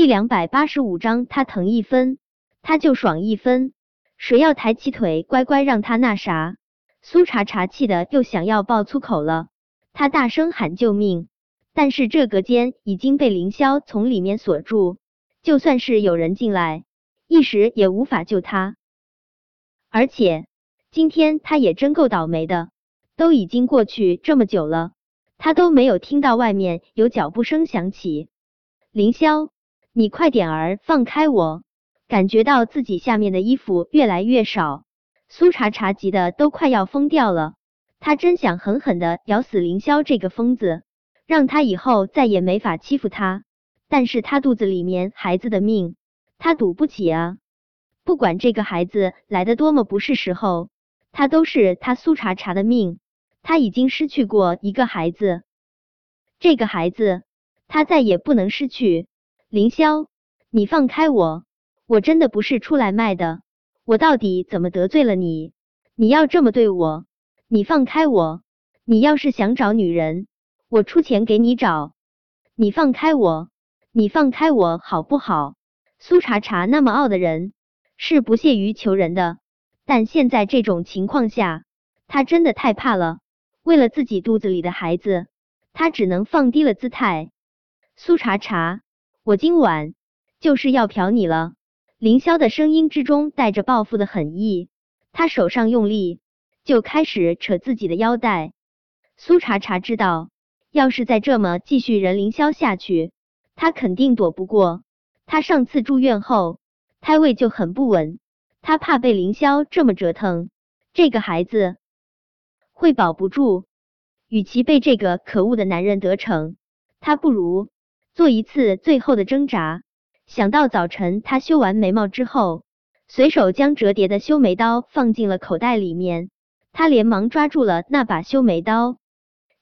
第两百八十五章，他疼一分，他就爽一分。谁要抬起腿，乖乖让他那啥？苏茶茶气的又想要爆粗口了，他大声喊救命，但是这隔间已经被凌霄从里面锁住，就算是有人进来，一时也无法救他。而且今天他也真够倒霉的，都已经过去这么久了，他都没有听到外面有脚步声响起。凌霄，你快点儿放开我！感觉到自己下面的衣服越来越少。苏茶茶急得都快要疯掉了，他真想狠狠的咬死凌霄这个疯子，让他以后再也没法欺负他。但是他肚子里面孩子的命，他赌不起啊！不管这个孩子来的多么不是时候，他都是他苏茶茶的命。他已经失去过一个孩子，这个孩子他再也不能失去。凌霄，你放开我，我真的不是出来卖的。我到底怎么得罪了你？你要这么对我？你放开我！你要是想找女人，我出钱给你找。你放开我！你放开我好不好？苏茶茶那么傲的人是不屑于求人的，但现在这种情况下，他真的太怕了。为了自己肚子里的孩子，他只能放低了姿态。苏茶茶，我今晚就是要嫖你了。凌霄的声音之中带着报复的狠意，他手上用力，就开始扯自己的腰带。苏茶茶知道，要是再这么继续人凌霄下去，他肯定躲不过。他上次住院后，胎位就很不稳，他怕被凌霄这么折腾，这个孩子会保不住。与其被这个可恶的男人得逞，他不如做一次最后的挣扎。想到早晨他修完眉毛之后，随手将折叠的修眉刀放进了口袋里面，他连忙抓住了那把修眉刀。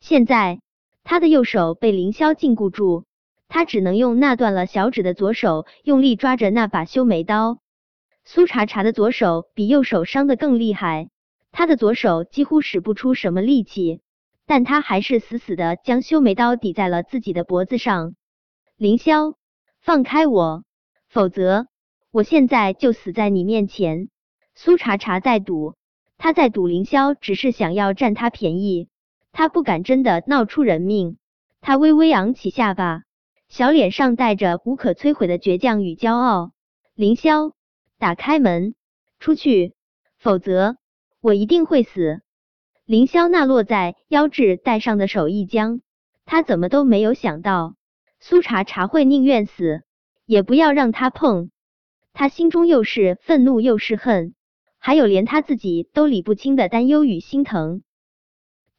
现在他的右手被凌霄禁锢住，他只能用那断了小指的左手用力抓着那把修眉刀。苏茶茶的左手比右手伤的更厉害，他的左手几乎使不出什么力气，但他还是死死的将修眉刀抵在了自己的脖子上。凌霄。放开我，否则我现在就死在你面前。苏茶茶在赌，他在赌凌霄只是想要占他便宜，他不敢真的闹出人命。他微微昂起下巴，小脸上带着无可摧毁的倔强与骄傲。凌霄，打开门，出去，否则我一定会死。凌霄那落在腰肢带上的手一僵，他怎么都没有想到。苏茶茶会宁愿死，也不要让他碰。他心中又是愤怒又是恨，还有连他自己都理不清的担忧与心疼。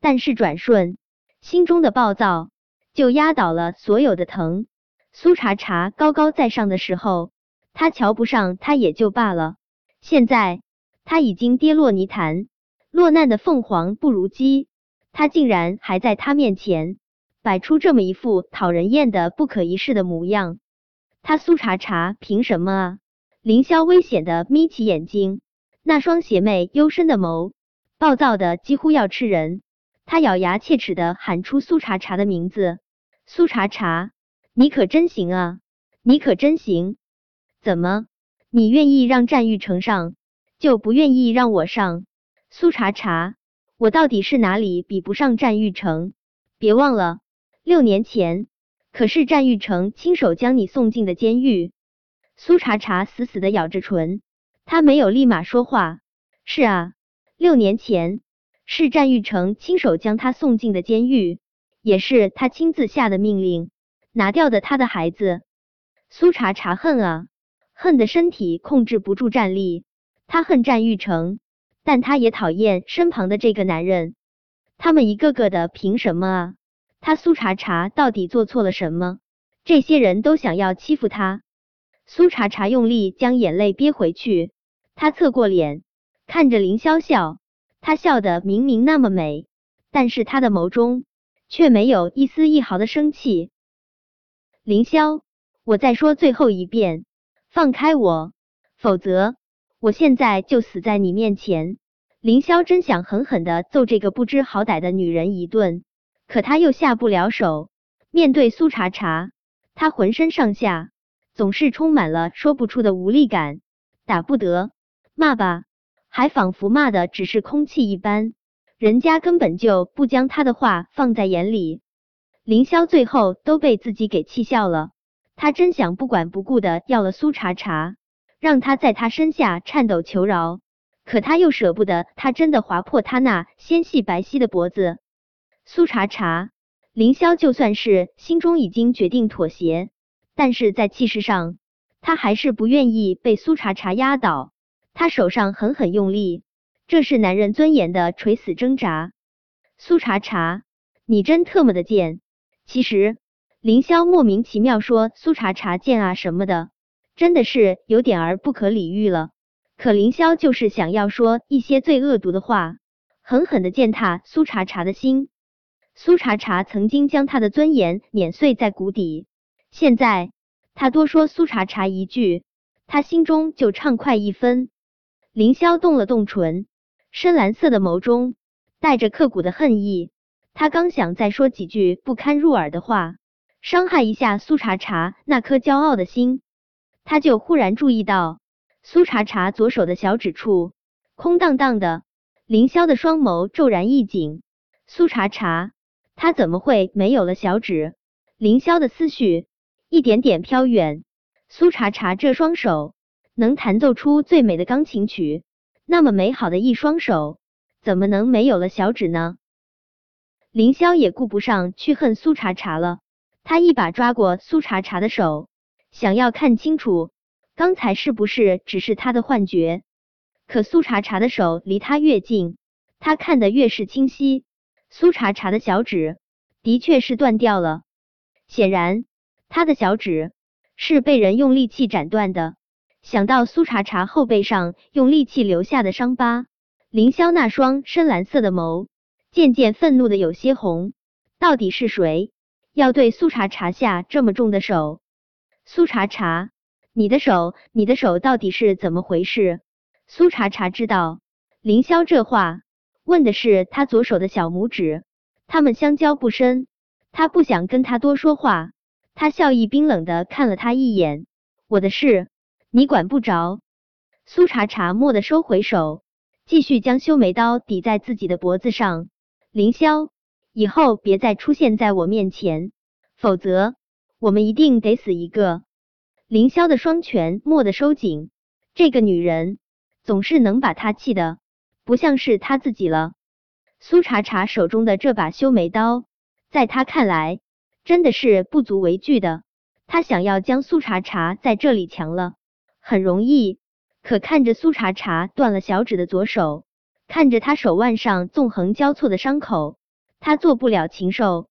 但是转瞬，心中的暴躁就压倒了所有的疼。苏茶茶高高在上的时候，他瞧不上他也就罢了。现在他已经跌落泥潭，落难的凤凰不如鸡，他竟然还在他面前。摆出这么一副讨人厌的不可一世的模样，他苏茶茶凭什么啊？凌霄危险的眯起眼睛，那双邪魅幽深的眸，暴躁的几乎要吃人。他咬牙切齿的喊出苏茶茶的名字：“苏茶茶，你可真行啊！你可真行！怎么，你愿意让战玉成上，就不愿意让我上？苏茶茶，我到底是哪里比不上战玉成？别忘了。”六年前，可是战玉成亲手将你送进的监狱。苏茶茶死死的咬着唇，他没有立马说话。是啊，六年前是战玉成亲手将他送进的监狱，也是他亲自下的命令，拿掉的他的孩子。苏茶茶恨啊，恨的身体控制不住站立。他恨战玉成，但他也讨厌身旁的这个男人。他们一个个的凭什么啊？他苏茶茶到底做错了什么？这些人都想要欺负他。苏茶茶用力将眼泪憋回去，他侧过脸看着凌霄笑，他笑得明明那么美，但是他的眸中却没有一丝一毫的生气。凌霄，我再说最后一遍，放开我，否则我现在就死在你面前。凌霄真想狠狠的揍这个不知好歹的女人一顿。可他又下不了手，面对苏茶茶，他浑身上下总是充满了说不出的无力感，打不得，骂吧，还仿佛骂的只是空气一般，人家根本就不将他的话放在眼里。凌霄最后都被自己给气笑了，他真想不管不顾的要了苏茶茶，让他在他身下颤抖求饶，可他又舍不得他真的划破他那纤细白皙的脖子。苏茶茶，凌霄就算是心中已经决定妥协，但是在气势上，他还是不愿意被苏茶茶压倒。他手上狠狠用力，这是男人尊严的垂死挣扎。苏茶茶，你真特么的贱！其实，凌霄莫名其妙说苏茶茶贱啊什么的，真的是有点儿不可理喻了。可凌霄就是想要说一些最恶毒的话，狠狠的践踏苏茶茶的心。苏茶茶曾经将他的尊严碾碎在谷底，现在他多说苏茶茶一句，他心中就畅快一分。凌霄动了动唇，深蓝色的眸中带着刻骨的恨意。他刚想再说几句不堪入耳的话，伤害一下苏茶茶那颗骄傲的心，他就忽然注意到苏茶茶左手的小指处空荡荡的。凌霄的双眸骤然一紧，苏茶茶，他怎么会没有了小指？凌霄的思绪一点点飘远，苏茶茶这双手能弹奏出最美的钢琴曲，那么美好的一双手，怎么能没有了小指呢？凌霄也顾不上去恨苏茶茶了，他一把抓过苏茶茶的手，想要看清楚刚才是不是只是他的幻觉。可苏茶茶的手离他越近，他看得越是清晰。苏茶茶的小指的确是断掉了，显然他的小指是被人用利器斩断的。想到苏茶茶后背上用利器留下的伤疤，凌霄那双深蓝色的眸。渐渐愤怒的有些红，到底是谁要对苏茶茶下这么重的手？苏茶茶，你的手，你的手到底是怎么回事？苏茶茶知道凌霄这话问的是他左手的小拇指，他们相交不深，他不想跟他多说话。他笑意冰冷的看了他一眼，我的事你管不着。苏茶茶蓦地收回手，继续将修眉刀抵在自己的脖子上。凌霄，以后别再出现在我面前，否则我们一定得死一个。凌霄的双拳蓦地收紧，这个女人总是能把他气的不像是他自己了。苏茶茶手中的这把修眉刀，在他看来真的是不足为惧的。他想要将苏茶茶在这里强了，很容易，可看着苏茶茶断了小指的左手。看着他手腕上纵横交错的伤口，他做不了禽兽。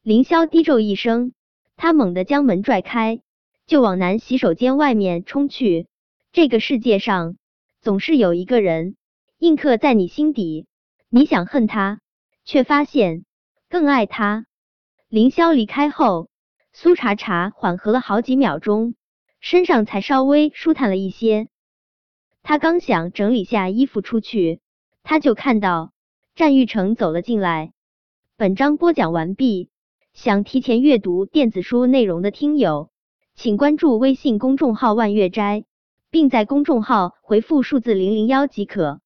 凌霄低咒一声，他猛地将门拽开，就往男洗手间外面冲去。这个世界上总是有一个人印刻在你心底，你想恨他，却发现更爱他。凌霄离开后，苏茶茶缓和了好几秒钟，身上才稍微舒坦了一些。他刚想整理下衣服出去。他就看到战玉成走了进来。本章播讲完毕，想提前阅读电子书内容的听友，请关注微信公众号“万月斋”，并在公众号回复数字零零幺即可。